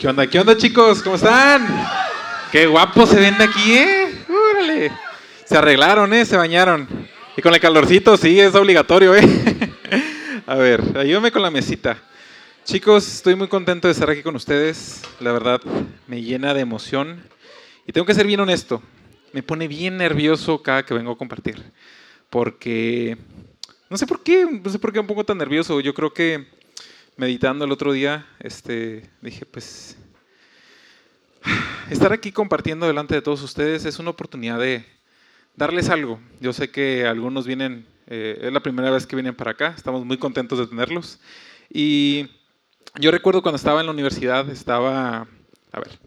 ¿Qué onda? ¿Qué onda, chicos? ¿Cómo están? Qué guapos se ven aquí, ¿eh? Órale. Se arreglaron, ¿eh? Se bañaron. Y con el calorcito, sí, es obligatorio, ¿eh? A ver, ayúdame con la mesita. Chicos, estoy muy contento de estar aquí con ustedes. La verdad, me llena de emoción. Y tengo que ser bien honesto. Me pone bien nervioso cada que vengo a compartir. Porque no sé por qué, no sé por qué un poco tan nervioso. Yo creo que meditando el otro día, este, dije, pues, estar aquí compartiendo delante de todos ustedes es una oportunidad de darles algo. Yo sé que algunos vienen, eh, es la primera vez que vienen para acá, estamos muy contentos de tenerlos. Y yo recuerdo cuando estaba en la universidad, estaba, a ver,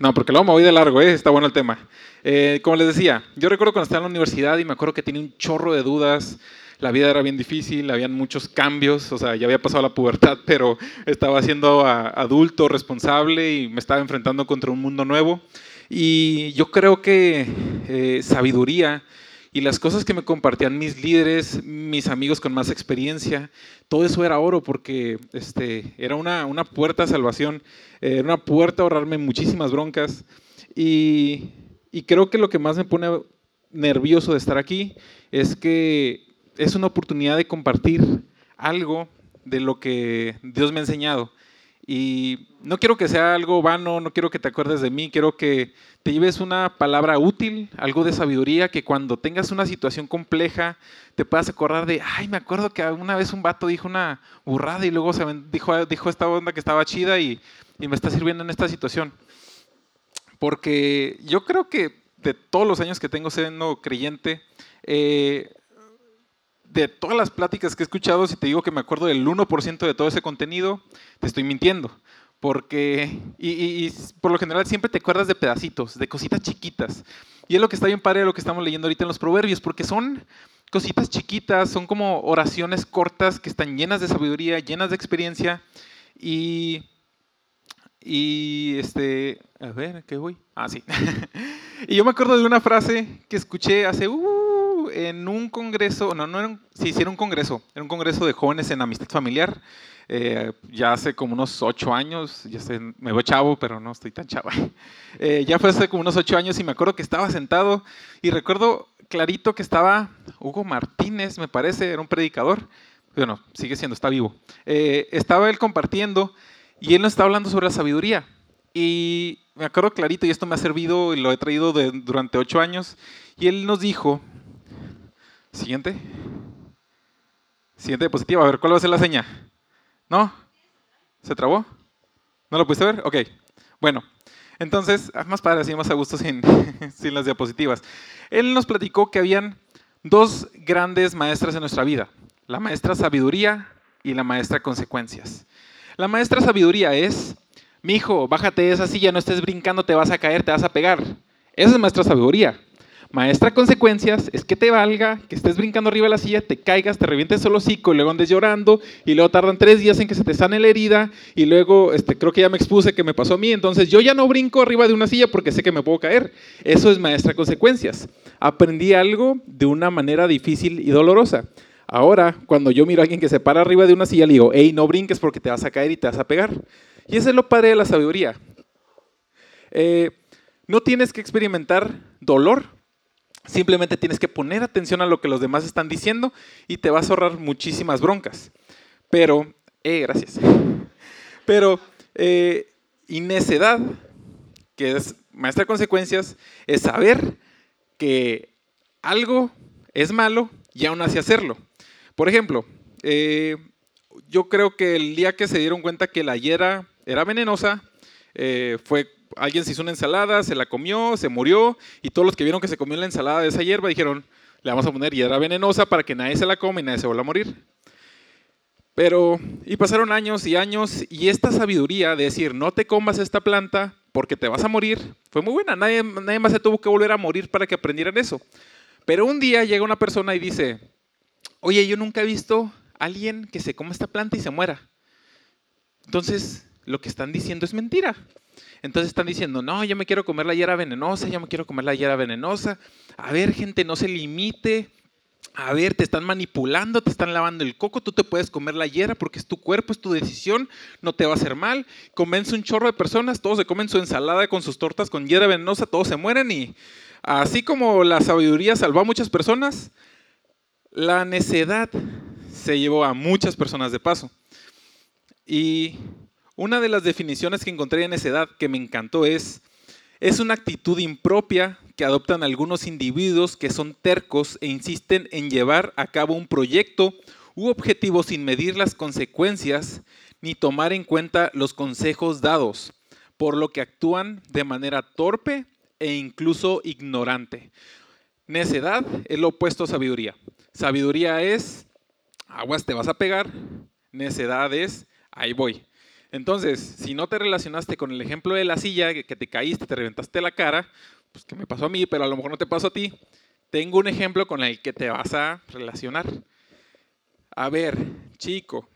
no, porque luego me voy de largo, ¿eh? está bueno el tema. Eh, como les decía, yo recuerdo cuando estaba en la universidad y me acuerdo que tenía un chorro de dudas, la vida era bien difícil, habían muchos cambios, o sea, ya había pasado la pubertad, pero estaba siendo adulto, responsable y me estaba enfrentando contra un mundo nuevo. Y yo creo que eh, sabiduría y las cosas que me compartían mis líderes, mis amigos con más experiencia, todo eso era oro porque este, era una, una puerta a salvación, era una puerta a ahorrarme muchísimas broncas. Y, y creo que lo que más me pone nervioso de estar aquí es que es una oportunidad de compartir algo de lo que Dios me ha enseñado. Y no quiero que sea algo vano, no quiero que te acuerdes de mí, quiero que te lleves una palabra útil, algo de sabiduría, que cuando tengas una situación compleja te puedas acordar de, ay, me acuerdo que una vez un vato dijo una burrada y luego se dijo, dijo esta onda que estaba chida y, y me está sirviendo en esta situación. Porque yo creo que de todos los años que tengo siendo creyente, eh, de todas las pláticas que he escuchado, si te digo que me acuerdo del 1% de todo ese contenido, te estoy mintiendo. Porque, y, por lo general siempre te acuerdas de pedacitos, de cositas chiquitas. Y es lo que está bien padre de lo que estamos leyendo ahorita en los proverbios, porque son cositas chiquitas, son como oraciones cortas que están llenas de sabiduría, llenas de experiencia. Y, y este, a ver, ¿qué voy? Ah, sí. y yo me acuerdo de una frase que escuché hace, uh, en un congreso, no, no era un, sí, sí era un congreso, era un congreso de jóvenes en amistad familiar, eh, ya hace como unos ocho años, ya sé, me veo chavo, pero no estoy tan chavo. Eh, ya fue hace como unos ocho años y me acuerdo que estaba sentado y recuerdo clarito que estaba Hugo Martínez, me parece, era un predicador, bueno, sigue siendo, está vivo. Eh, estaba él compartiendo y él nos estaba hablando sobre la sabiduría. Y me acuerdo clarito, y esto me ha servido y lo he traído durante ocho años, y él nos dijo Siguiente. Siguiente diapositiva. A ver, ¿cuál va a ser la seña? ¿No? ¿Se trabó? ¿No lo pudiste ver? Ok. Bueno, entonces, ah, más padre, así más a gusto sin, sin las diapositivas. Él nos platicó que habían dos grandes maestras en nuestra vida. La maestra sabiduría y la maestra consecuencias. La maestra sabiduría es, mi hijo, bájate de esa silla, no estés brincando, te vas a caer, te vas a pegar. Esa es maestra sabiduría. Maestra consecuencias es que te valga, que estés brincando arriba de la silla, te caigas, te revientes el hocico y luego andes llorando y luego tardan tres días en que se te sane la herida y luego este, creo que ya me expuse que me pasó a mí, entonces yo ya no brinco arriba de una silla porque sé que me puedo caer. Eso es maestra consecuencias. Aprendí algo de una manera difícil y dolorosa. Ahora, cuando yo miro a alguien que se para arriba de una silla, le digo, hey, no brinques porque te vas a caer y te vas a pegar. Y ese es lo padre de la sabiduría. Eh, no tienes que experimentar dolor Simplemente tienes que poner atención a lo que los demás están diciendo y te vas a ahorrar muchísimas broncas. Pero, eh, gracias. Pero, eh, y que es maestra de consecuencias, es saber que algo es malo y aún así hacerlo. Por ejemplo, eh, yo creo que el día que se dieron cuenta que la hiera era venenosa, eh, fue alguien se hizo una ensalada, se la comió, se murió, y todos los que vieron que se comió la ensalada de esa hierba dijeron, le vamos a poner hierba venenosa para que nadie se la coma y nadie se vuelva a morir. Pero, y pasaron años y años, y esta sabiduría de decir, no te comas esta planta porque te vas a morir, fue muy buena. Nadie, nadie más se tuvo que volver a morir para que aprendieran eso. Pero un día llega una persona y dice, oye, yo nunca he visto a alguien que se coma esta planta y se muera. Entonces, lo que están diciendo es mentira. Entonces están diciendo, no, yo me quiero comer la hiera venenosa, yo me quiero comer la hiera venenosa. A ver, gente, no se limite a ver, te están manipulando, te están lavando el coco, tú te puedes comer la hierba porque es tu cuerpo, es tu decisión, no te va a hacer mal. Convence un chorro de personas, todos se comen su ensalada con sus tortas con hierba venenosa, todos se mueren y así como la sabiduría salvó a muchas personas, la necedad se llevó a muchas personas de paso. Y una de las definiciones que encontré en necedad que me encantó es, es una actitud impropia que adoptan algunos individuos que son tercos e insisten en llevar a cabo un proyecto u objetivo sin medir las consecuencias ni tomar en cuenta los consejos dados, por lo que actúan de manera torpe e incluso ignorante. Necedad es lo opuesto a sabiduría. Sabiduría es, aguas te vas a pegar, necedad es, ahí voy. Entonces, si no te relacionaste con el ejemplo de la silla, que te caíste, te reventaste la cara, pues que me pasó a mí, pero a lo mejor no te pasó a ti, tengo un ejemplo con el que te vas a relacionar. A ver, chico,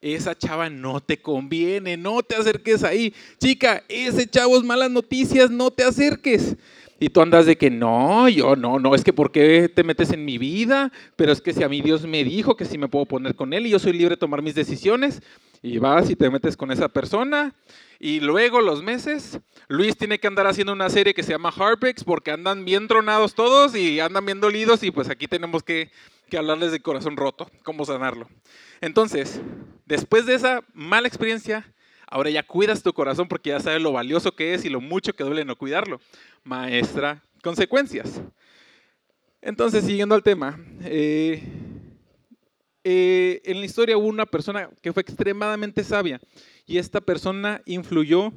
esa chava no te conviene, no te acerques ahí. Chica, ese chavo es malas noticias, no te acerques. Y tú andas de que no, yo no, no, es que ¿por qué te metes en mi vida? Pero es que si a mí Dios me dijo que sí me puedo poner con él y yo soy libre de tomar mis decisiones, y vas y te metes con esa persona, y luego los meses, Luis tiene que andar haciendo una serie que se llama Heartbreaks porque andan bien tronados todos y andan bien dolidos y pues aquí tenemos que, que hablarles de corazón roto, cómo sanarlo. Entonces, después de esa mala experiencia, Ahora ya cuidas tu corazón porque ya sabes lo valioso que es y lo mucho que duele no cuidarlo. Maestra, consecuencias. Entonces, siguiendo al tema, eh, eh, en la historia hubo una persona que fue extremadamente sabia y esta persona influyó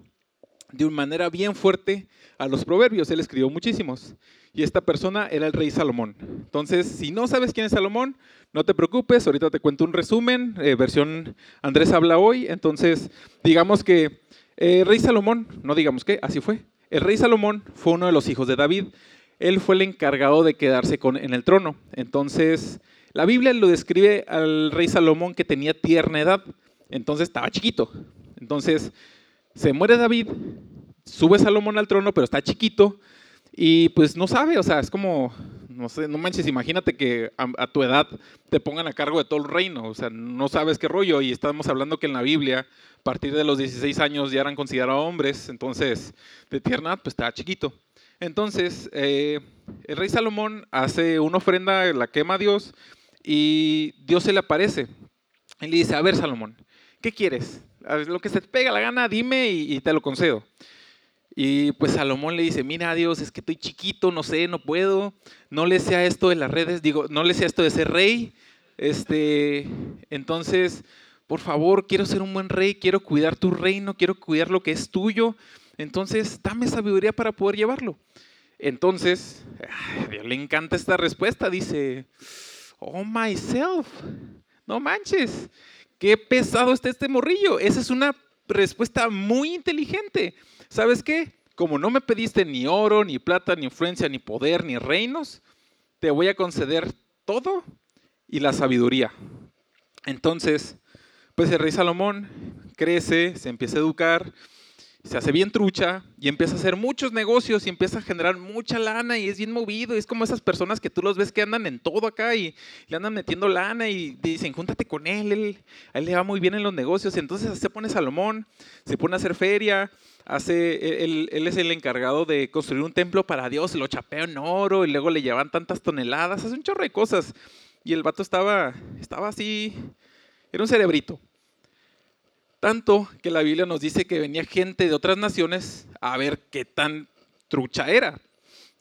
de una manera bien fuerte a los proverbios. Él escribió muchísimos. Y esta persona era el rey Salomón. Entonces, si no sabes quién es Salomón, no te preocupes, ahorita te cuento un resumen, eh, versión Andrés habla hoy. Entonces, digamos que eh, rey Salomón, no digamos que, así fue. El rey Salomón fue uno de los hijos de David. Él fue el encargado de quedarse con, en el trono. Entonces, la Biblia lo describe al rey Salomón que tenía tierna edad. Entonces, estaba chiquito. Entonces, se muere David, sube Salomón al trono, pero está chiquito. Y pues no sabe, o sea, es como, no sé, no manches, imagínate que a, tu edad te pongan a cargo de todo el reino, o sea, no sabes qué rollo, y estamos hablando que en la Biblia, a partir de los 16 años ya eran considerados hombres, entonces, de tierna, pues estaba chiquito. Entonces, eh, el rey Salomón hace una ofrenda, la quema a Dios, y Dios se le aparece. Y le dice, a ver, Salomón, ¿qué quieres? lo que se te pega la gana, dime y te lo concedo. Y pues Salomón le dice, mira Dios, es que estoy chiquito, no sé, no puedo, no le sea esto de las redes, digo, no le sea esto de ser rey. Este, entonces, por favor, quiero ser un buen rey, quiero cuidar tu reino, quiero cuidar lo que es tuyo. Entonces, dame sabiduría para poder llevarlo. Entonces, Dios le encanta esta respuesta, dice, oh myself, no manches, qué pesado está este morrillo. Esa es una respuesta muy inteligente. ¿Sabes qué? Como no me pediste ni oro, ni plata, ni influencia, ni poder, ni reinos, te voy a conceder todo y la sabiduría. Entonces, pues el rey Salomón crece, se empieza a educar, se hace bien trucha y empieza a hacer muchos negocios y empieza a generar mucha lana y es bien movido. es como esas personas que tú los ves que andan en todo acá y le andan metiendo lana y dicen, júntate con él, él, él le va muy bien en los negocios. Entonces se pone Salomón, se pone a hacer feria, hace, él, él, es el encargado de construir un templo para Dios, lo chapea en oro y luego le llevan tantas toneladas, hace un chorro de cosas. Y el vato estaba, estaba así, era un cerebrito. Tanto que la Biblia nos dice que venía gente de otras naciones a ver qué tan trucha era.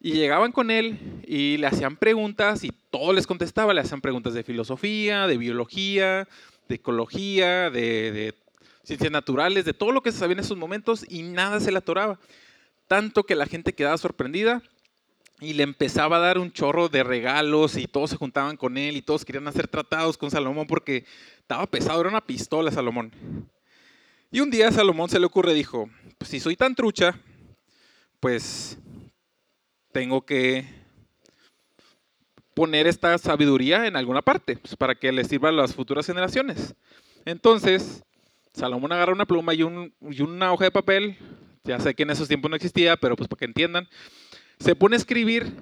Y llegaban con él y le hacían preguntas y todo les contestaba. Le hacían preguntas de filosofía, de biología, de ecología, de, ciencias naturales, de todo lo que se sabía en esos momentos y nada se le atoraba. Tanto que la gente quedaba sorprendida y le empezaba a dar un chorro de regalos y todos se juntaban con él y todos querían hacer tratados con Salomón porque estaba pesado, era una pistola Salomón. Y un día Salomón se le ocurre, dijo, pues si soy tan trucha, pues tengo que poner esta sabiduría en alguna parte, pues, para que le sirva a las futuras generaciones. Entonces, Salomón agarra una pluma y, y, una hoja de papel, ya sé que en esos tiempos no existía, pero pues para que entiendan, se pone a escribir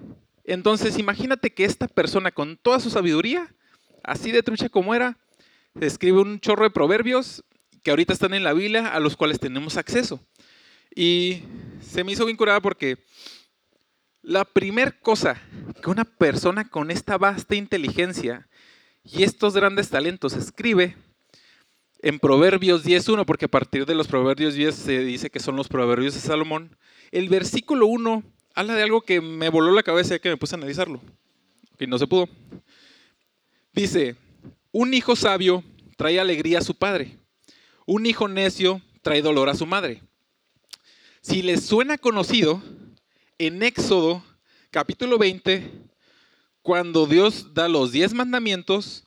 Entonces imagínate que esta persona con toda su sabiduría, así de trucha como era, escribe un chorro de proverbios que ahorita están en la Biblia a los cuales tenemos acceso. Y se me hizo bien curada porque la primera cosa que una persona con esta vasta inteligencia y estos grandes talentos escribe en Proverbios 10.1, porque a partir de los Proverbios 10 se dice que son los Proverbios de Salomón, el versículo 1 habla de algo que me voló la cabeza y que me puse a analizarlo, que no se pudo. Dice, un hijo sabio trae alegría a su padre, un hijo necio trae dolor a su madre. Si les suena conocido, en Éxodo capítulo 20, cuando Dios da los diez mandamientos,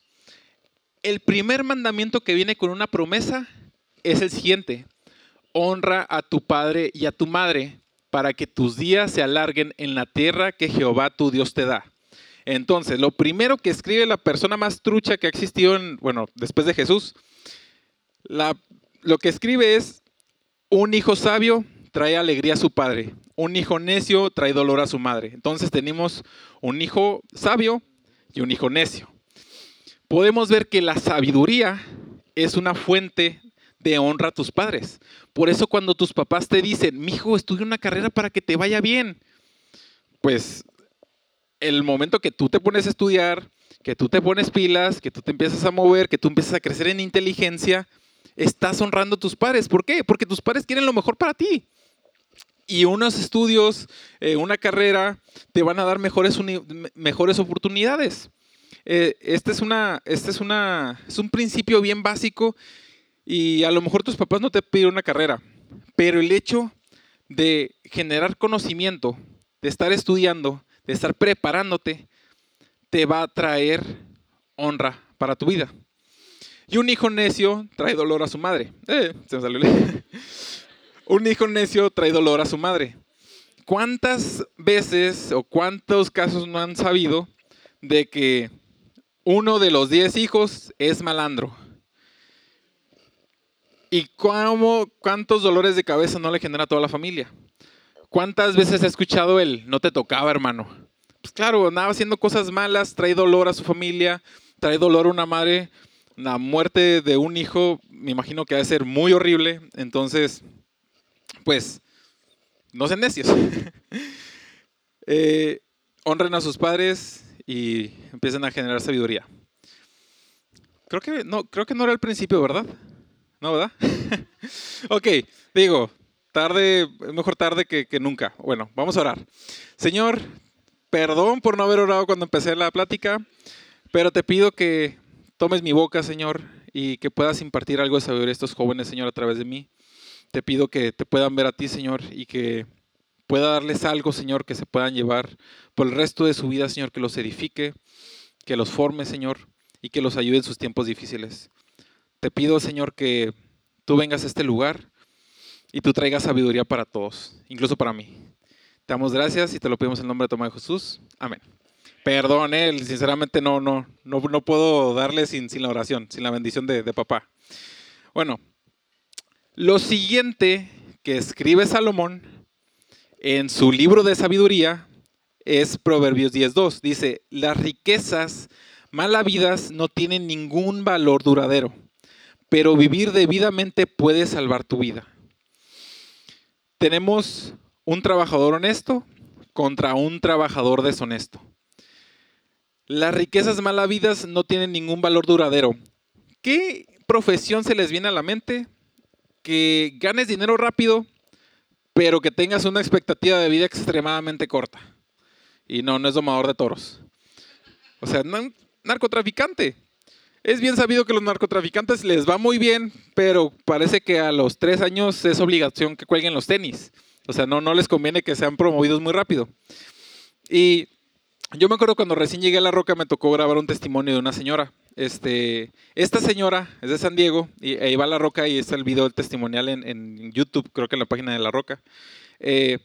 el primer mandamiento que viene con una promesa es el siguiente. Honra a tu padre y a tu madre para que tus días se alarguen en la tierra que Jehová tu Dios te da. Entonces, lo primero que escribe la persona más trucha que ha existido, en, bueno, después de Jesús, lo que escribe es, un hijo sabio trae alegría a su padre, un hijo necio trae dolor a su madre. Entonces tenemos un hijo sabio y un hijo necio. Podemos ver que la sabiduría es una fuente de honra a tus padres. Por eso cuando tus papás te dicen, mi hijo, estudia una carrera para que te vaya bien, pues el momento que tú te pones a estudiar, que tú te pones pilas, que tú te empiezas a mover, que tú empiezas a crecer en inteligencia, estás honrando a tus padres. ¿Por qué? Porque tus padres quieren lo mejor para ti y unos estudios, eh, una carrera, te van a dar mejores, mejores oportunidades. Eh, este, es una, este es, una, es un principio bien básico y a lo mejor tus papás no te piden una carrera, pero el hecho de generar conocimiento, de estar estudiando, de estar preparándote, te va a traer honra para tu vida. Y un hijo necio trae dolor a su madre. Eh, se me salió. Un hijo necio trae dolor a su madre. ¿Cuántas veces o cuántos casos no han sabido de que uno de los diez hijos es malandro? ¿Y cuántos dolores de cabeza no le genera a toda la familia? ¿Cuántas veces ha escuchado él? No te tocaba, hermano. Pues claro, andaba haciendo cosas malas, trae dolor a su familia, trae dolor a una madre. La muerte de un hijo, me imagino que va a ser muy horrible. Entonces, pues, no sean necios. Eh, honren a sus padres y empiecen a generar sabiduría. Creo que no, creo que no era el principio, ¿verdad? ¿No, verdad? ok, digo, tarde, mejor tarde que, que nunca. Bueno, vamos a orar. Señor, perdón por no haber orado cuando empecé la plática, pero te pido que tomes mi boca, Señor, y que puedas impartir algo de sabiduría a estos jóvenes, Señor, a través de mí. Te pido que te puedan ver a ti, Señor, y que pueda darles algo, Señor, que se puedan llevar por el resto de su vida, Señor, que los edifique, que los forme, Señor, y que los ayude en sus tiempos difíciles. Te pido, Señor, que tú vengas a este lugar y tú traigas sabiduría para todos, incluso para mí. Te damos gracias y te lo pedimos en nombre de Tomás de Jesús. Amén. Perdón, él, eh, sinceramente no, no, no, no puedo darle sin, sin la oración, sin la bendición de, de papá. Bueno, lo siguiente que escribe Salomón en su libro de sabiduría es Proverbios 10.2. Dice, las riquezas mal habidas no tienen ningún valor duradero, pero vivir debidamente puede salvar tu vida. Tenemos un trabajador honesto contra un trabajador deshonesto. Las riquezas mal habidas no tienen ningún valor duradero. ¿Qué profesión se les viene a la mente? que ganes dinero rápido, pero que tengas una expectativa de vida extremadamente corta. Y no, no es domador de toros. O sea, narcotraficante. Es bien sabido que los narcotraficantes les va muy bien, pero parece que a los tres años es obligación que cuelguen los tenis. O sea, no, no les conviene que sean promovidos muy rápido. Y yo me acuerdo cuando recién llegué a La Roca me tocó grabar un testimonio de una señora. Este, esta señora es de San Diego y ahí va La Roca y está el video testimonial en, YouTube, creo que en la página de La Roca. Eh,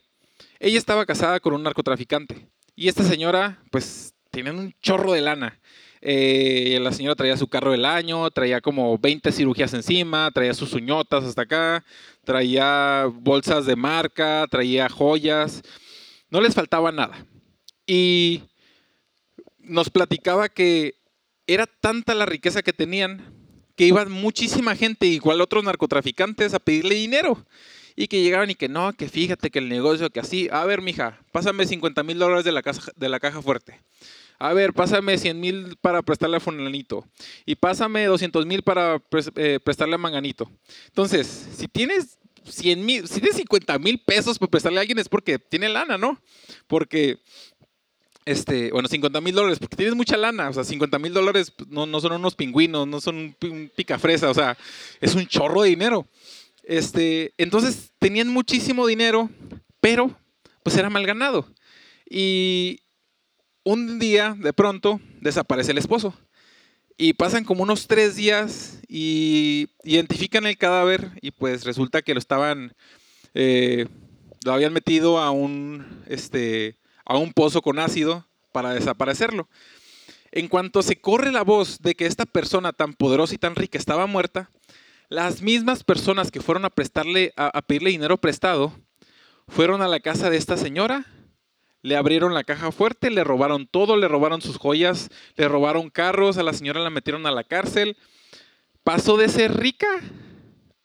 ella estaba casada con un narcotraficante y esta señora, pues, tiene un chorro de lana. Eh, la señora traía su carro del año, traía como 20 cirugías encima, traía sus uñotas hasta acá, traía bolsas de marca, traía joyas, no les faltaba nada. Y nos platicaba que era tanta la riqueza que tenían que iba muchísima gente, igual otros narcotraficantes, a pedirle dinero. Y que llegaban y que no, que fíjate que el negocio, que así, a ver, mija, pásame 50 mil dólares de la, caja, de la caja fuerte. A ver, pásame 100 mil para prestarle a Fulanito. Y pásame 200 mil para eh, prestarle a Manganito. Entonces, si tienes 100 mil, si tienes 50 mil pesos para prestarle a alguien es porque tiene lana, ¿no? Porque este, bueno, 50 mil dólares, porque tienes mucha lana, o sea, 50 mil dólares pues, no, no, son unos pingüinos, no son un picafresa, o sea, es un chorro de dinero. Este, entonces tenían muchísimo dinero, pero pues era mal ganado. Y un día, de pronto, desaparece el esposo. Y pasan como unos tres días y identifican el cadáver y pues resulta que lo estaban, eh, lo habían metido a un, este, a un pozo con ácido para desaparecerlo. En cuanto se corre la voz de que esta persona tan poderosa y tan rica estaba muerta, las mismas personas que fueron a prestarle a, pedirle dinero prestado fueron a la casa de esta señora, le abrieron la caja fuerte, le robaron todo, le robaron sus joyas, le robaron carros, a la señora la metieron a la cárcel. Pasó de ser rica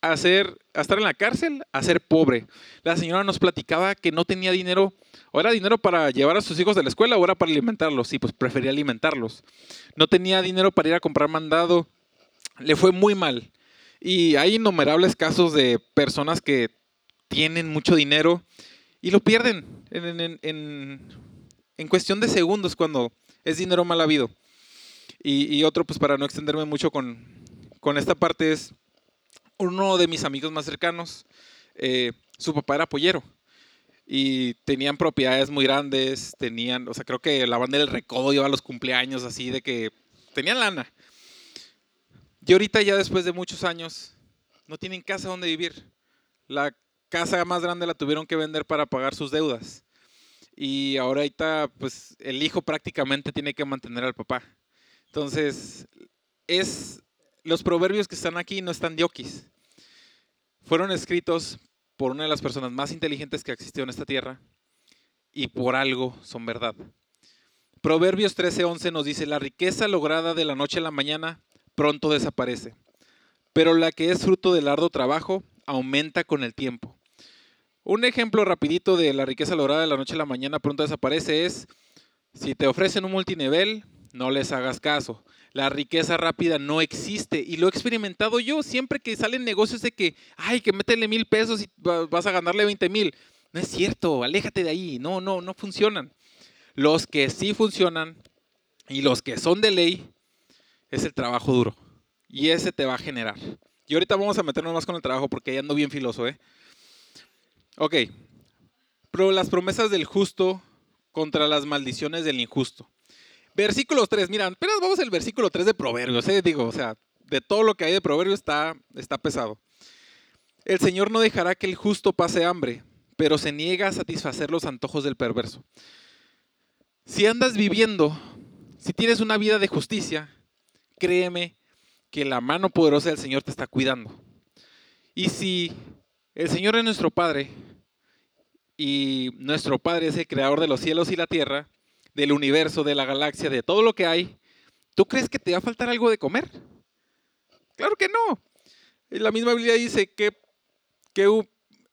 a, ser, estar en la cárcel a ser pobre. La señora nos platicaba que no tenía dinero ¿O era dinero para llevar a sus hijos de la escuela o era para alimentarlos? Sí, pues prefería alimentarlos. No tenía dinero para ir a comprar mandado. Le fue muy mal. Y hay innumerables casos de personas que tienen mucho dinero y lo pierden en, cuestión de segundos cuando es dinero mal habido. Y, otro, pues para no extenderme mucho con, esta parte, es uno de mis amigos más cercanos. Eh, su papá era pollero y tenían propiedades muy grandes, tenían, o sea, creo que la banda del recodo iba a los cumpleaños así de que tenían lana. Y ahorita ya después de muchos años no tienen casa donde vivir. La casa más grande la tuvieron que vender para pagar sus deudas. Y ahorita pues el hijo prácticamente tiene que mantener al papá. Entonces, es los proverbios que están aquí no están diokis. Fueron escritos por una de las personas más inteligentes que ha existido en esta tierra y por algo son verdad. Proverbios 13:11 nos dice, la riqueza lograda de la noche a la mañana pronto desaparece, pero la que es fruto del arduo trabajo aumenta con el tiempo. Un ejemplo rapidito de la riqueza lograda de la noche a la mañana pronto desaparece es, si te ofrecen un multinivel, no les hagas caso. La riqueza rápida no existe y lo he experimentado yo siempre que salen negocios de que, ay, que métele mil pesos y vas a ganarle 20 mil. No es cierto, aléjate de ahí. No, no, no funcionan. Los que sí funcionan y los que son de ley es el trabajo duro. Y ese te va a generar. Y ahorita vamos a meternos más con el trabajo porque ya ando bien filoso, ¿eh? Ok. Pero las promesas del justo contra las maldiciones del injusto. Versículos 3, miran, pero vamos al versículo 3 de Proverbios, ¿eh? digo, o sea, de todo lo que hay de Proverbios está, está pesado. El Señor no dejará que el justo pase hambre, pero se niega a satisfacer los antojos del perverso. Si andas viviendo, si tienes una vida de justicia, créeme que la mano poderosa del Señor te está cuidando. Y si el Señor es nuestro Padre y nuestro Padre es el creador de los cielos y la tierra, del universo, de la galaxia, de todo lo que hay, ¿tú crees que te va a faltar algo de comer? Claro que no. La misma Biblia dice que, que un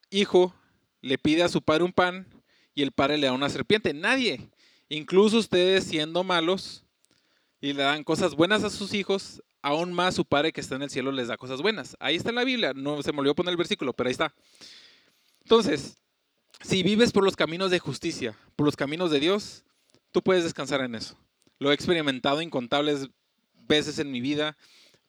hijo le pide a su padre un pan y el padre le da una serpiente. Nadie. Incluso ustedes siendo malos y le dan cosas buenas a sus hijos, aún más su padre que está en el cielo les da cosas buenas. Ahí está en la Biblia. No se me olvidó poner el versículo, pero ahí está. Entonces, si vives por los caminos de justicia, por los caminos de Dios, tú puedes descansar en eso. Lo he experimentado incontables veces en mi vida.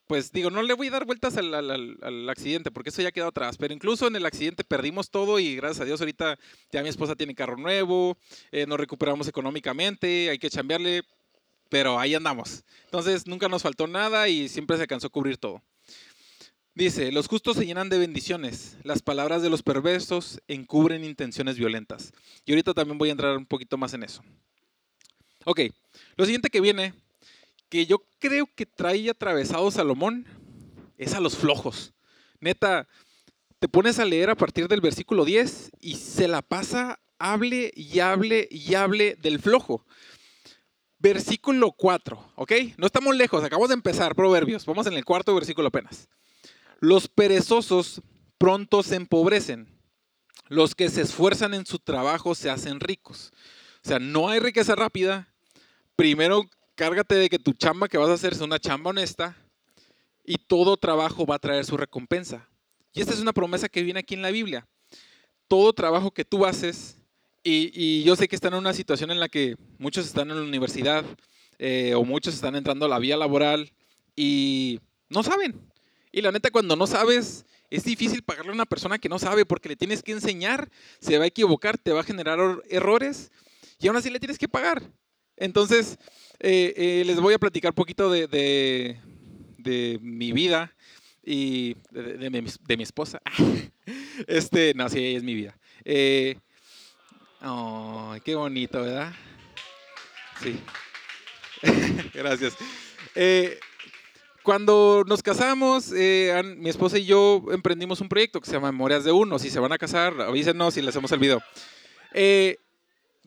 Pues digo, no le voy a dar vueltas al, accidente porque eso ya quedó atrás, pero incluso en el accidente perdimos todo y gracias a Dios ahorita ya mi esposa tiene carro nuevo, eh, nos recuperamos económicamente, hay que chambearle, pero ahí andamos. Entonces nunca nos faltó nada y siempre se alcanzó a cubrir todo. Dice, los justos se llenan de bendiciones, las palabras de los perversos encubren intenciones violentas. Y ahorita también voy a entrar un poquito más en eso. Ok, lo siguiente que viene, que yo creo que trae atravesado Salomón, es a los flojos. Neta, te pones a leer a partir del versículo 10 y se la pasa hable y hable y hable del flojo. Versículo 4, ¿ok? No estamos lejos, acabamos de empezar, Proverbios. Vamos en el cuarto versículo apenas. Los perezosos pronto se empobrecen. Los que se esfuerzan en su trabajo se hacen ricos. O sea, no hay riqueza rápida. Primero, cárgate de que tu chamba que vas a hacer es una chamba honesta y todo trabajo va a traer su recompensa. Y esta es una promesa que viene aquí en la Biblia. Todo trabajo que tú haces y, yo sé que están en una situación en la que muchos están en la universidad eh, o muchos están entrando a la vía laboral y no saben. Y la neta, cuando no sabes, es difícil pagarle a una persona que no sabe porque le tienes que enseñar, se va a equivocar, te va a generar errores y aún así le tienes que pagar. Entonces, eh, eh, les voy a platicar un poquito de, de, mi vida y de, mi, esposa. Este, no, sí, es mi vida. Eh, qué bonito, ¿verdad? Sí. Gracias. Eh, cuando nos casamos, mi esposa y yo emprendimos un proyecto que se llama Memorias de Uno. Si se van a casar, avísenos si les hacemos el video.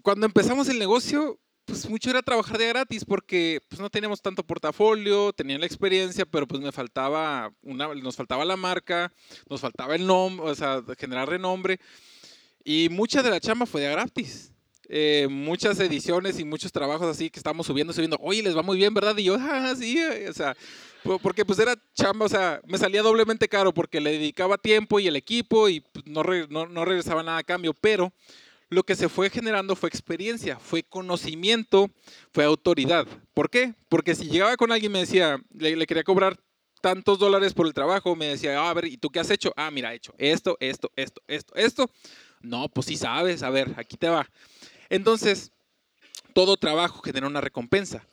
Cuando empezamos el negocio, pues mucho era trabajar de gratis porque pues, no teníamos tanto portafolio, tenía la experiencia, pero pues me faltaba una, nos faltaba la marca, nos faltaba el nombre, o sea, generar renombre. Y mucha de la chamba fue de gratis. Eh, muchas ediciones y muchos trabajos así que estamos subiendo, subiendo, oye, les va muy bien, ¿verdad? Y yo, ah, sí, o sea, porque pues era chamba, o sea, me salía doblemente caro porque le dedicaba tiempo y el equipo y pues, no, no, regresaba nada a cambio, pero lo que se fue generando fue experiencia, fue conocimiento, fue autoridad. ¿Por qué? Porque si llegaba con alguien y me decía, le, quería cobrar tantos dólares por el trabajo, me decía, ah, a ver, ¿y tú qué has hecho? Ah, mira, he hecho esto, esto, esto, esto, esto. No, pues sí sabes, a ver, aquí te va. Entonces, todo trabajo genera una recompensa.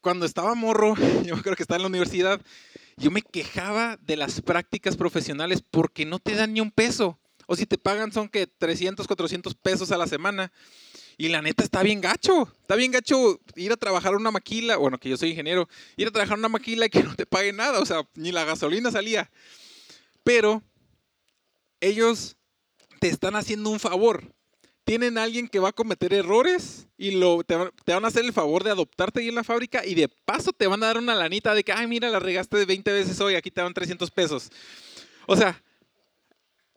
Cuando estaba morro, yo creo que estaba en la universidad, yo me quejaba de las prácticas profesionales porque no te dan ni un peso. O si te pagan son que 300, 400 pesos a la semana. Y la neta está bien gacho. Está bien gacho ir a trabajar una maquila. Bueno, que yo soy ingeniero. Ir a trabajar una maquila y que no te pague nada. O sea, ni la gasolina salía. Pero ellos te están haciendo un favor. Tienen a alguien que va a cometer errores y lo, te, van a hacer el favor de adoptarte ahí en la fábrica y de paso te van a dar una lanita de que, ay, mira, la regaste de 20 veces hoy, aquí te dan 300 pesos. O sea,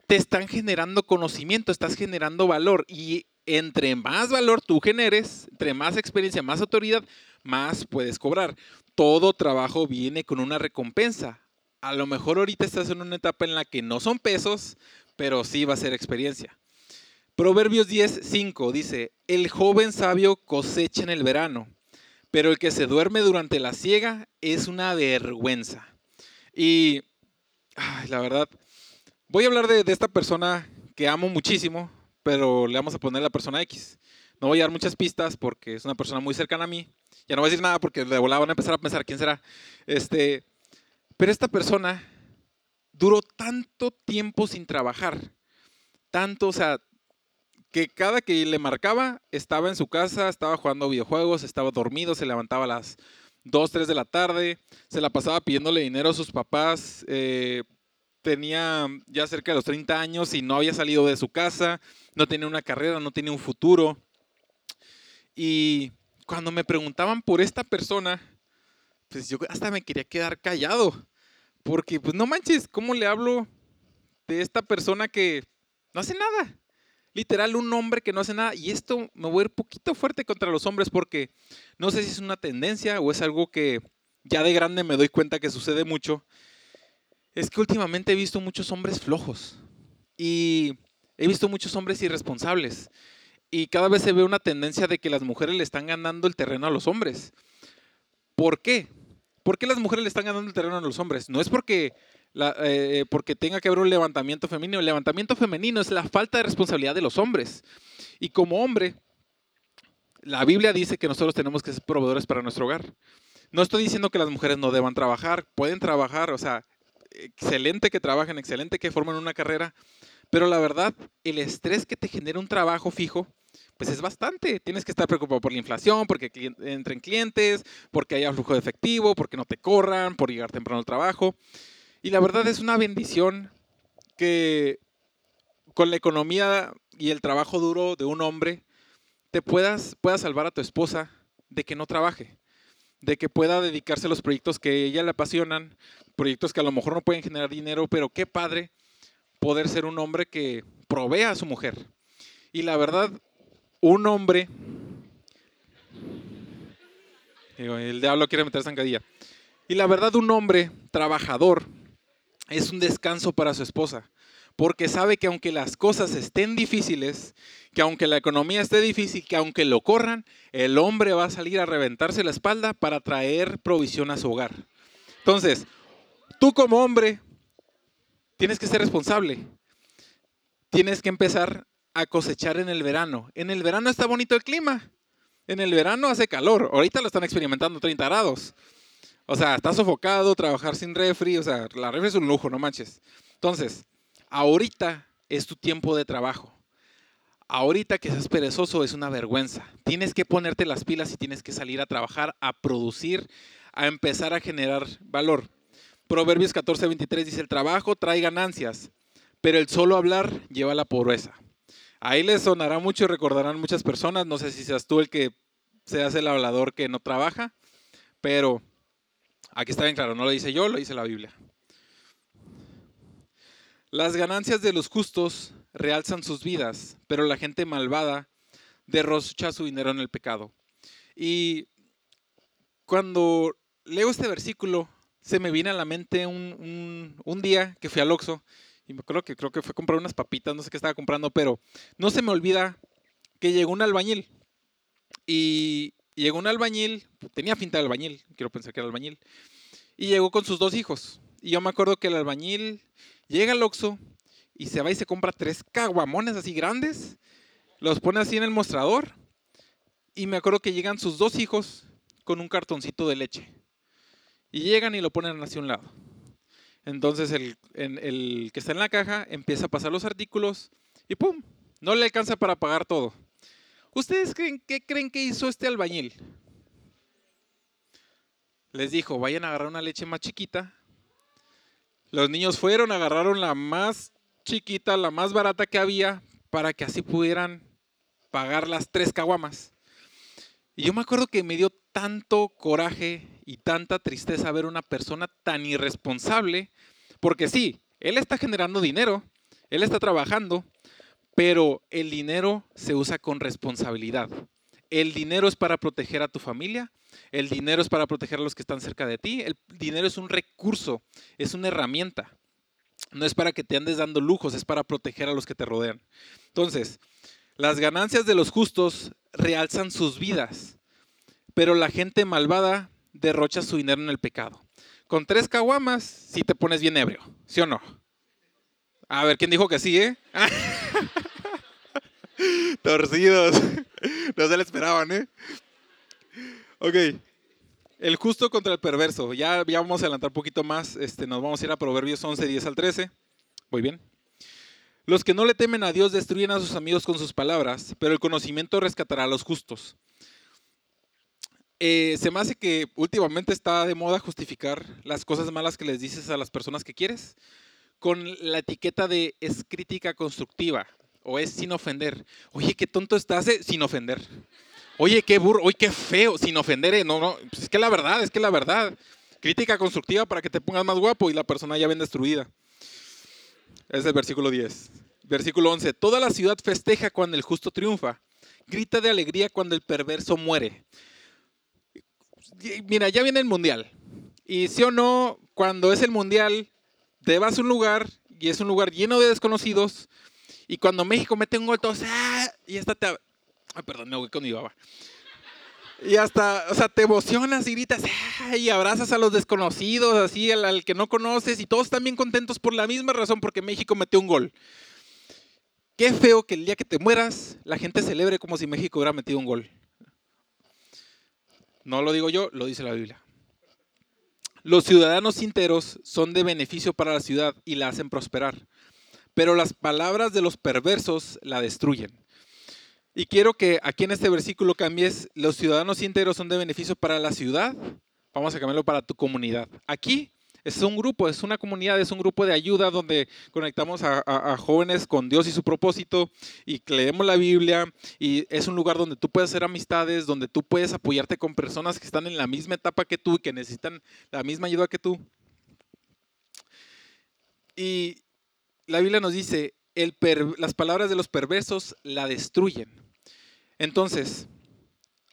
te están generando conocimiento, estás generando valor y entre más valor tú generes, entre más experiencia, más autoridad, más puedes cobrar. Todo trabajo viene con una recompensa. A lo mejor ahorita estás en una etapa en la que no son pesos, pero sí va a ser experiencia. Proverbios 10, 5 dice, el joven sabio cosecha en el verano, pero el que se duerme durante la siega es una vergüenza. Y la verdad, voy a hablar de, esta persona que amo muchísimo, pero le vamos a poner la persona X. No voy a dar muchas pistas porque es una persona muy cercana a mí. Ya no voy a decir nada porque de volada van a empezar a pensar quién será. Este, pero esta persona duró tanto tiempo sin trabajar, tanto, o sea, que cada que le marcaba estaba en su casa, estaba jugando videojuegos, estaba dormido, se levantaba a las 2, 3 de la tarde, se la pasaba pidiéndole dinero a sus papás, eh, tenía ya cerca de los 30 años y no había salido de su casa, no tenía una carrera, no tenía un futuro. Y cuando me preguntaban por esta persona, pues yo hasta me quería quedar callado. Porque, pues no manches, ¿cómo le hablo de esta persona que no hace nada? Literal, un hombre que no hace nada. Y esto me voy a ir poquito fuerte contra los hombres porque no sé si es una tendencia o es algo que ya de grande me doy cuenta que sucede mucho. Es que últimamente he visto muchos hombres flojos y he visto muchos hombres irresponsables. Y cada vez se ve una tendencia de que las mujeres le están ganando el terreno a los hombres. ¿Por qué? ¿Por qué las mujeres le están ganando el terreno a los hombres? No es porque, eh, porque tenga que haber un levantamiento femenino. El levantamiento femenino es la falta de responsabilidad de los hombres. Y como hombre, la Biblia dice que nosotros tenemos que ser proveedores para nuestro hogar. No estoy diciendo que las mujeres no deban trabajar, pueden trabajar, o sea, excelente que trabajen, excelente que formen una carrera, pero la verdad, el estrés que te genera un trabajo fijo pues es bastante. Tienes que estar preocupado por la inflación, porque entren clientes, porque haya flujo de efectivo, porque no te corran, por llegar temprano al trabajo. Y la verdad es una bendición que con la economía y el trabajo duro de un hombre te puedas, pueda salvar a tu esposa de que no trabaje, de que pueda dedicarse a los proyectos que ella le apasionan, proyectos que a lo mejor no pueden generar dinero, pero qué padre poder ser un hombre que provea a su mujer. Y la verdad, un hombre, el diablo quiere meter zancadilla, y la verdad un hombre trabajador es un descanso para su esposa porque sabe que aunque las cosas estén difíciles, que aunque la economía esté difícil, que aunque lo corran, el hombre va a salir a reventarse la espalda para traer provisión a su hogar. Entonces, tú como hombre tienes que ser responsable. Tienes que empezar a cosechar en el verano. En el verano está bonito el clima. En el verano hace calor. Ahorita lo están experimentando 30 grados. O sea, está sofocado, trabajar sin refri. O sea, la refri es un lujo, no manches. Entonces, ahorita es tu tiempo de trabajo. Ahorita que seas perezoso es una vergüenza. Tienes que ponerte las pilas y tienes que salir a trabajar, a producir, a empezar a generar valor. Proverbios 14, 23 dice, el trabajo trae ganancias, pero el solo hablar lleva la pobreza. Ahí les sonará mucho y recordarán muchas personas, no sé si seas tú el que seas el hablador que no trabaja, pero aquí está bien claro, no lo dice yo, lo dice la Biblia. Las ganancias de los justos realzan sus vidas, pero la gente malvada derrocha su dinero en el pecado. Y cuando leo este versículo, se me viene a la mente un, día que fui al Oxxo y me acuerdo que creo que fue comprar unas papitas, no sé qué estaba comprando, pero no se me olvida que llegó un albañil y llegó un albañil, tenía finta de albañil, quiero pensar que era albañil, y llegó con sus dos hijos. Y yo me acuerdo que el albañil Llega al Oxxo y se va y se compra tres caguamones así grandes, los pone así en el mostrador y me acuerdo que llegan sus dos hijos con un cartoncito de leche. Y llegan y lo ponen así a un lado. Entonces el, el que está en la caja empieza a pasar los artículos y ¡pum! No le alcanza para pagar todo. ¿Ustedes creen, qué creen que hizo este albañil? Les dijo, vayan a agarrar una leche más chiquita los niños fueron, agarraron la más chiquita, la más barata que había, para que así pudieran pagar las tres caguamas. Y yo me acuerdo que me dio tanto coraje y tanta tristeza ver una persona tan irresponsable, porque sí, él está generando dinero, él está trabajando, pero el dinero se usa con responsabilidad. El dinero es para proteger a tu familia, el dinero es para proteger a los que están cerca de ti, el dinero es un recurso, es una herramienta. No es para que te andes dando lujos, es para proteger a los que te rodean. Entonces, las ganancias de los justos realzan sus vidas, pero la gente malvada derrocha su dinero en el pecado. Con tres caguamas, si te pones bien ebrio, ¿sí o no? A ver, ¿quién dijo que sí, eh? Torcidos. No se le esperaban, ¿eh? Ok. El justo contra el perverso. Ya, ya vamos a adelantar un poquito más. Este, nos vamos a ir a Proverbios 11, 10 al 13. Muy bien. Los que no le temen a Dios destruyen a sus amigos con sus palabras, pero el conocimiento rescatará a los justos. Eh, se me hace que últimamente está de moda justificar las cosas malas que les dices a las personas que quieres con la etiqueta de es crítica constructiva o es sin ofender. Oye, qué tonto estás eh, sin ofender. Oye, qué burro, oye, qué feo, sin ofender. Eh, no, no, pues es que la verdad, es que la verdad. Crítica constructiva para que te pongas más guapo y la persona ya ven destruida. Es el versículo 10. Versículo 11. Toda la ciudad festeja cuando el justo triunfa. Grita de alegría cuando el perverso muere. Mira, ya viene el mundial. Y sí o no, cuando es el mundial, te vas a un lugar y es un lugar lleno de desconocidos y cuando México mete un gol, todos, ¡ah! y hasta te... Ay, perdón, me voy con mi baba. Y hasta, o sea, te emocionas y gritas ¡ah! y abrazas a los desconocidos, así, al, que no conoces, y todos están bien contentos por la misma razón, porque México metió un gol. Qué feo que el día que te mueras, la gente celebre como si México hubiera metido un gol. No lo digo yo, lo dice la Biblia. Los ciudadanos enteros son de beneficio para la ciudad y la hacen prosperar pero las palabras de los perversos la destruyen. Y quiero que aquí en este versículo cambies, los ciudadanos íntegros son de beneficio para la ciudad, vamos a cambiarlo para tu comunidad. Aquí Es un grupo, es una comunidad, es un grupo de ayuda donde conectamos a, jóvenes con Dios y su propósito y leemos la Biblia y es un lugar donde tú puedes hacer amistades, donde tú puedes apoyarte con personas que están en la misma etapa que tú y que necesitan la misma ayuda que tú. Y la Biblia nos dice, las palabras de los perversos la destruyen. Entonces,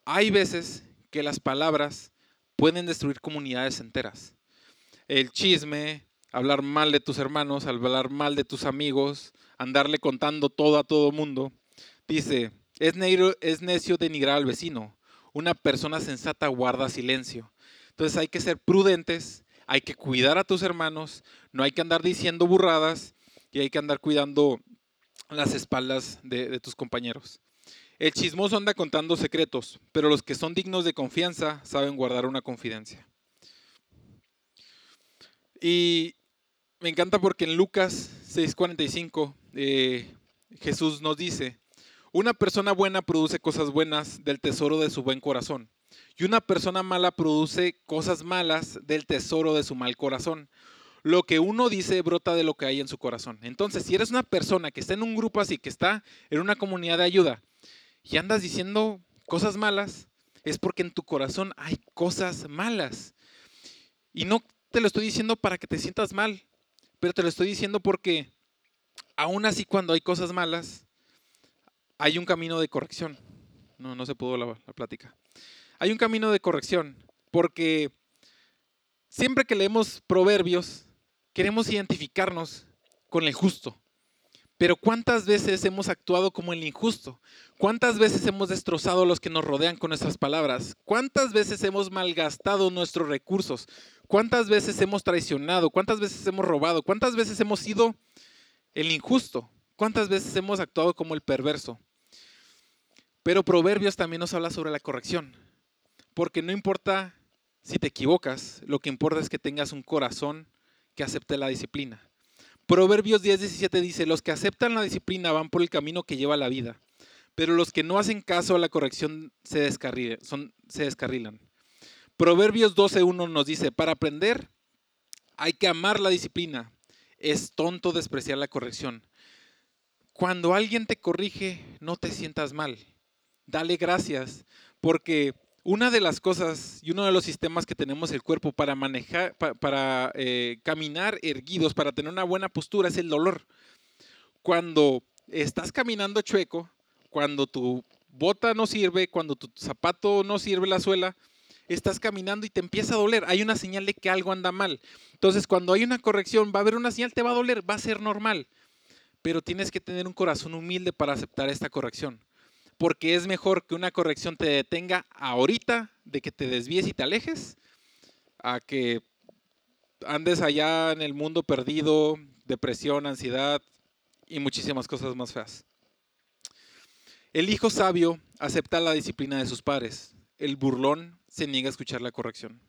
hay veces que las palabras pueden destruir comunidades enteras el chisme, hablar mal de tus hermanos, hablar mal de tus amigos, andarle contando todo a todo mundo. Dice, es, es necio denigrar al vecino. Una persona sensata guarda silencio. Entonces hay que ser prudentes, hay que cuidar a tus hermanos, no hay que andar diciendo burradas y hay que andar cuidando las espaldas de, tus compañeros. El chismoso anda contando secretos, pero los que son dignos de confianza saben guardar una confidencia. Y me encanta porque en Lucas 6:45 eh, Jesús nos dice, una persona buena produce cosas buenas del tesoro de su buen corazón. Y una persona mala produce cosas malas del tesoro de su mal corazón. Lo que uno dice brota de lo que hay en su corazón. Entonces, si eres una persona que está en un grupo así, que está en una comunidad de ayuda, y andas diciendo cosas malas, es porque en tu corazón hay cosas malas. Y no te lo estoy diciendo para que te sientas mal, pero te lo estoy diciendo porque aún así cuando hay cosas malas, hay un camino de corrección. No, no se pudo la, la plática. Hay un camino de corrección, porque siempre que leemos proverbios, queremos identificarnos con el justo. Pero ¿cuántas veces hemos actuado como el injusto? ¿Cuántas veces hemos destrozado a los que nos rodean con nuestras palabras? ¿Cuántas veces hemos malgastado nuestros recursos? ¿Cuántas veces hemos traicionado? ¿Cuántas veces hemos robado? ¿Cuántas veces hemos sido el injusto? ¿Cuántas veces hemos actuado como el perverso? Pero Proverbios también nos habla sobre la corrección. Porque no importa si te equivocas, lo que importa es que tengas un corazón que acepte la disciplina. Proverbios 10, 17 dice, los que aceptan la disciplina van por el camino que lleva la vida, pero los que no hacen caso a la corrección se, descarrilan. Son, se descarrilan. Proverbios 12.1 nos dice, para aprender hay que amar la disciplina. Es tonto despreciar la corrección. Cuando alguien te corrige, no te sientas mal. Dale gracias, porque una de las cosas y uno de los sistemas que tenemos el cuerpo para manejar, para, eh, caminar erguidos, para tener una buena postura, es el dolor. Cuando estás caminando chueco, cuando tu bota no sirve, cuando tu zapato no sirve la suela, estás caminando y te empieza a doler. Hay una señal de que algo anda mal. Entonces, cuando hay una corrección, va a haber una señal, te va a doler, va a ser normal. Pero tienes que tener un corazón humilde para aceptar esta corrección porque es mejor que una corrección te detenga ahorita de que te desvíes y te alejes, a que andes allá en el mundo perdido, depresión, ansiedad y muchísimas cosas más feas. El hijo sabio acepta la disciplina de sus padres. El burlón se niega a escuchar la corrección.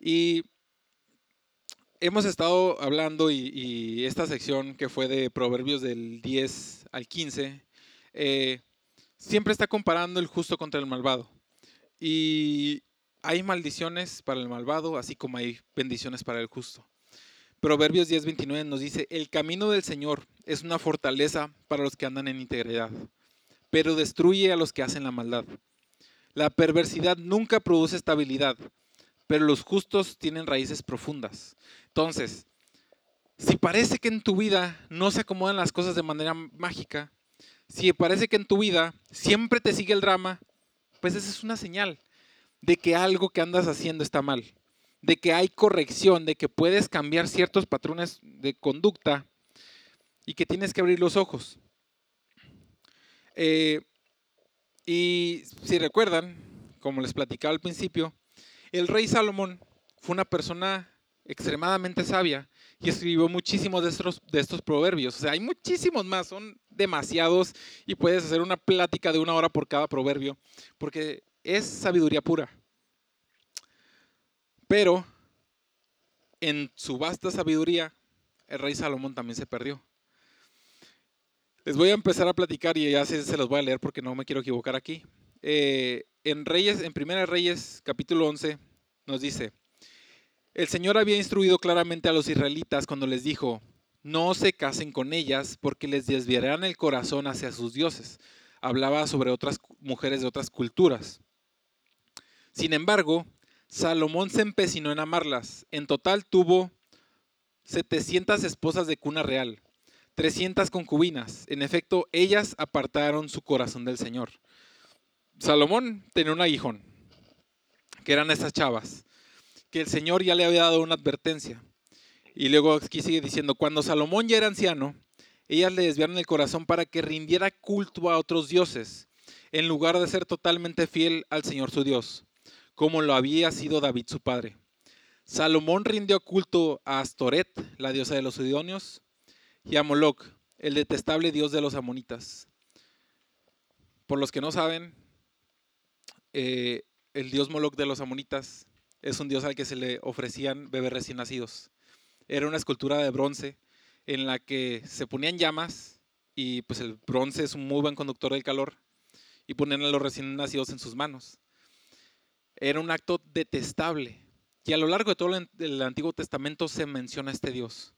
Y hemos estado hablando y, esta sección que fue de Proverbios del 10 al 15, eh, siempre está comparando el justo contra el malvado. Y hay maldiciones para el malvado, así como hay bendiciones para el justo. Proverbios 10:29 nos dice, el camino del Señor es una fortaleza para los que andan en integridad, pero destruye a los que hacen la maldad. La perversidad nunca produce estabilidad, pero los justos tienen raíces profundas. Entonces, si parece que en tu vida no se acomodan las cosas de manera mágica, si parece que en tu vida siempre te sigue el drama, pues esa es una señal de que algo que andas haciendo está mal, de que hay corrección, de que puedes cambiar ciertos patrones de conducta y que tienes que abrir los ojos. Eh, y si recuerdan, como les platicaba al principio, el rey Salomón fue una persona extremadamente sabia y escribió muchísimos de estos, de estos proverbios. O sea, hay muchísimos más, son demasiados y puedes hacer una plática de una hora por cada proverbio, porque es sabiduría pura. Pero en su vasta sabiduría, el rey Salomón también se perdió. Les voy a empezar a platicar y ya se, se los voy a leer porque no me quiero equivocar aquí. Eh, en Reyes, en Primera Reyes, capítulo 11, nos dice, El Señor había instruido claramente a los israelitas cuando les dijo, no se casen con ellas porque les desviarán el corazón hacia sus dioses. Hablaba sobre otras mujeres de otras culturas. Sin embargo, Salomón se empecinó en amarlas. En total tuvo 700 esposas de cuna real, 300 concubinas. En efecto, ellas apartaron su corazón del Señor. Salomón tenía un aguijón, que eran estas chavas, que el Señor ya le había dado una advertencia. Y luego aquí sigue diciendo, cuando Salomón ya era anciano, ellas le desviaron el corazón para que rindiera culto a otros dioses, en lugar de ser totalmente fiel al Señor su Dios, como lo había sido David su padre. Salomón rindió culto a Astoret, la diosa de los Sidonios, y a Moloch, el detestable dios de los amonitas. Por los que no saben, eh, el dios Moloch de los amonitas es un dios al que se le ofrecían bebés recién nacidos. Era una escultura de bronce en la que se ponían llamas y pues el bronce es un muy buen conductor del calor y ponían a los recién nacidos en sus manos. Era un acto detestable y a lo largo de todo el Antiguo Testamento se menciona este Dios.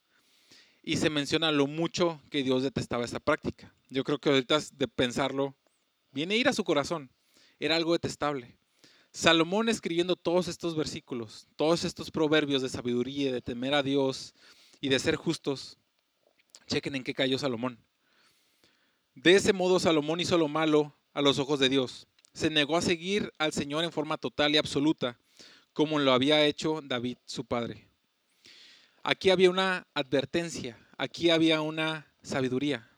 Y se menciona lo mucho que Dios detestaba esta práctica. Yo creo que ahorita de pensarlo, viene a ir a su corazón. Era algo detestable. Salomón escribiendo todos estos versículos, todos estos proverbios de sabiduría, de temer a Dios y de ser justos, chequen en qué cayó Salomón. De ese modo Salomón hizo lo malo a los ojos de Dios. Se negó a seguir al Señor en forma total y absoluta como lo había hecho David, su padre. Aquí había una advertencia, aquí había una sabiduría.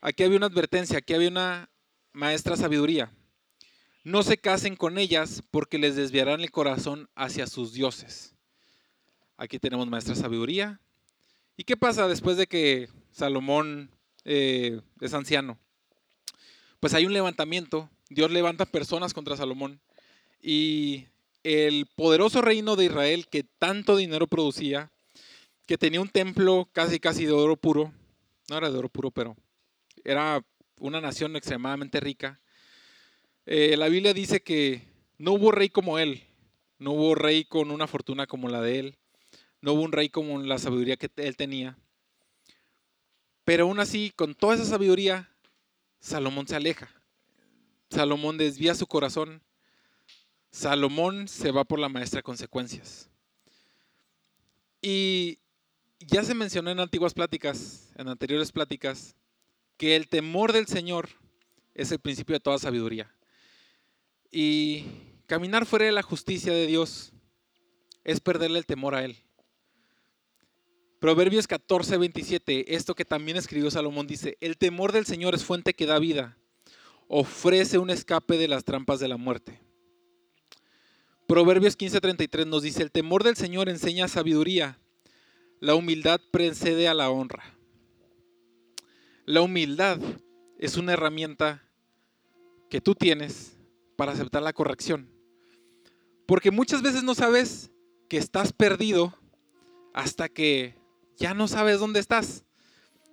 Aquí había una advertencia, aquí había una maestra sabiduría. No se casen con ellas porque les desviarán el corazón hacia sus dioses. Aquí tenemos maestra sabiduría. ¿Y qué pasa después de que Salomón eh, es anciano? Pues hay un levantamiento Dios levanta personas contra Salomón y el poderoso reino de Israel que tanto dinero producía, que tenía un templo casi casi de oro puro, no era de oro puro, pero era una nación extremadamente rica. Eh, la Biblia dice que no hubo rey como él, no hubo rey con una fortuna como la de él, no hubo un rey como la sabiduría que él tenía. Pero aún así, con toda esa sabiduría, Salomón se aleja. Salomón desvía su corazón. Salomón se va por la maestra consecuencias. Y ya se mencionó en antiguas pláticas, en anteriores pláticas, que el temor del Señor es el principio de toda sabiduría. Y caminar fuera de la justicia de Dios es perderle el temor a Él. Proverbios 14, 27, esto que también escribió Salomón dice, el temor del Señor es fuente que da vida ofrece un escape de las trampas de la muerte. Proverbios 15:33 nos dice, el temor del Señor enseña sabiduría, la humildad precede a la honra. La humildad es una herramienta que tú tienes para aceptar la corrección. Porque muchas veces no sabes que estás perdido hasta que ya no sabes dónde estás.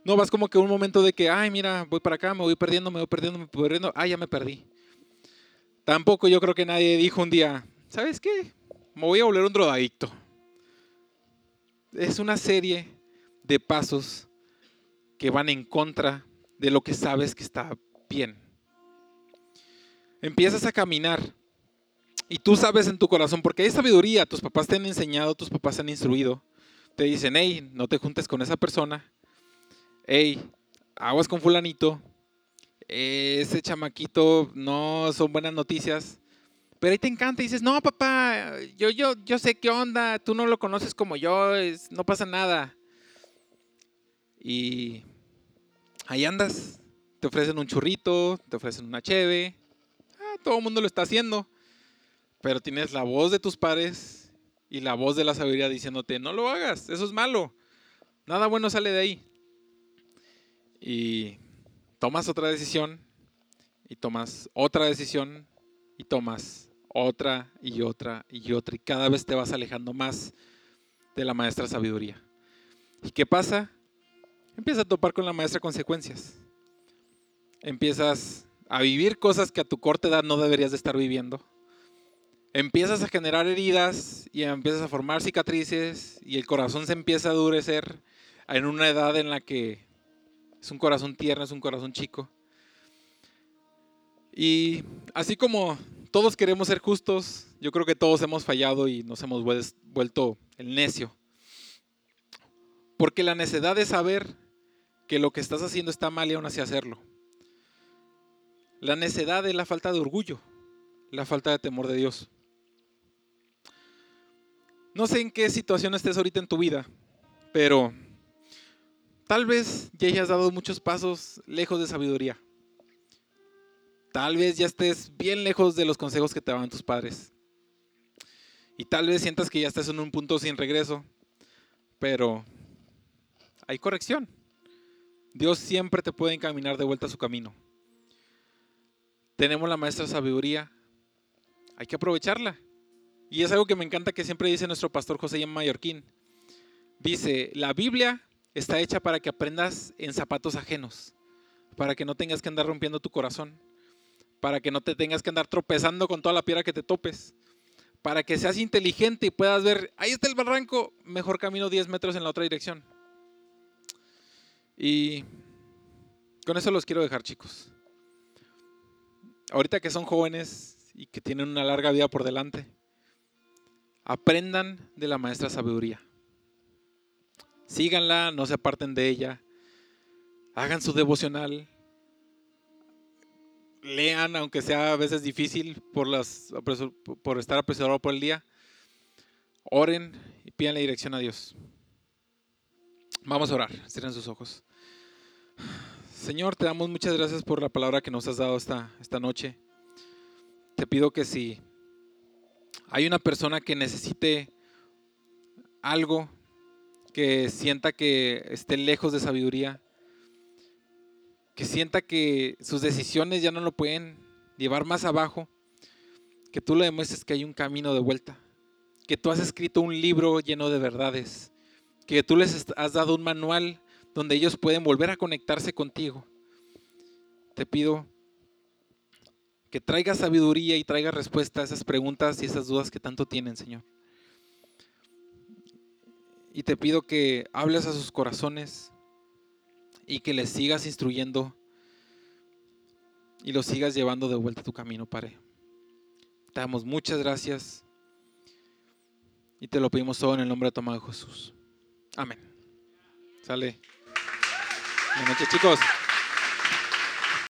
No vas como que un momento de que, ay, mira, voy para acá, me voy perdiendo, me voy perdiendo, me voy perdiendo, ay, ya me perdí. Tampoco yo creo que nadie dijo un día, ¿sabes qué? Me voy a volver un drogadicto. Es una serie de pasos que van en contra de lo que sabes que está bien. Empiezas a caminar y tú sabes en tu corazón, porque hay sabiduría, tus papás te han enseñado, tus papás te han instruido. Te dicen, hey, no te juntes con esa persona, hey, aguas con fulanito, ese chamaquito no son buenas noticias. Pero ahí te encanta y dices, no, papá, yo, yo, yo sé qué onda, tú no lo conoces como yo, no pasa nada. Y ahí andas, te ofrecen un churrito, te ofrecen una cheve, ah, todo el mundo lo está haciendo. Pero tienes la voz de tus padres y la voz de la sabiduría diciéndote, no lo hagas, eso es malo, nada bueno sale de ahí y tomas otra decisión y tomas otra decisión y tomas otra y otra y otra y cada vez te vas alejando más de la maestra sabiduría. ¿Y qué pasa? Empiezas a topar con la maestra consecuencias. Empiezas a vivir cosas que a tu corta edad no deberías de estar viviendo. empiezas a generar heridas y empiezas a formar cicatrices y el corazón se empieza a endurecer en una edad en la que es un corazón tierno, es un corazón chico. Y así como todos queremos ser justos, yo creo que todos hemos fallado y nos hemos vuelto el necio. Porque la necedad de saber que lo que estás haciendo está mal y aún así hacerlo. La necedad es la falta de orgullo, la falta de temor de Dios. No sé en qué situación estés ahorita en tu vida, pero tal vez ya hayas dado muchos pasos lejos de sabiduría. Tal vez ya estés bien lejos de los consejos que te daban tus padres. Y tal vez sientas que ya estás en un punto sin regreso, pero hay corrección. Dios siempre te puede encaminar de vuelta a su camino. Tenemos la maestra sabiduría, hay que aprovecharla. Y es algo que me encanta que siempre dice nuestro pastor José Mallorquín. Dice, la Biblia está hecha para que aprendas en zapatos ajenos, para que no tengas que andar rompiendo tu corazón para que no te tengas que andar tropezando con toda la piedra que te topes, para que seas inteligente y puedas ver, ahí está el barranco, mejor camino 10 metros en la otra dirección. Y con eso los quiero dejar, chicos. Ahorita que son jóvenes y que tienen una larga vida por delante, aprendan de la maestra sabiduría. Síganla, no se aparten de ella. Hagan su devocional, lean, aunque sea a veces difícil por, las, por estar apresurado por el día. Oren y pidan la dirección a Dios. Vamos a orar, cierren sus ojos. Señor, te damos muchas gracias por la palabra que nos has dado esta, esta noche. Te pido que si hay una persona que necesite algo, que sienta que esté lejos de sabiduría, que sienta que sus decisiones ya no lo pueden llevar más abajo, que tú le demuestres que hay un camino de vuelta, que tú has escrito un libro lleno de verdades, que tú les has dado un manual donde ellos pueden volver a conectarse contigo. Te pido que traiga sabiduría y traiga respuesta a esas preguntas y esas dudas que tanto tienen, Señor. Y te pido que hables a sus corazones, y que les sigas instruyendo y los sigas llevando de vuelta a tu camino, Padre. Te damos muchas gracias y te lo pedimos todo en el nombre de tu amado Jesús. Amén. Sale. Buenas noches, chicos.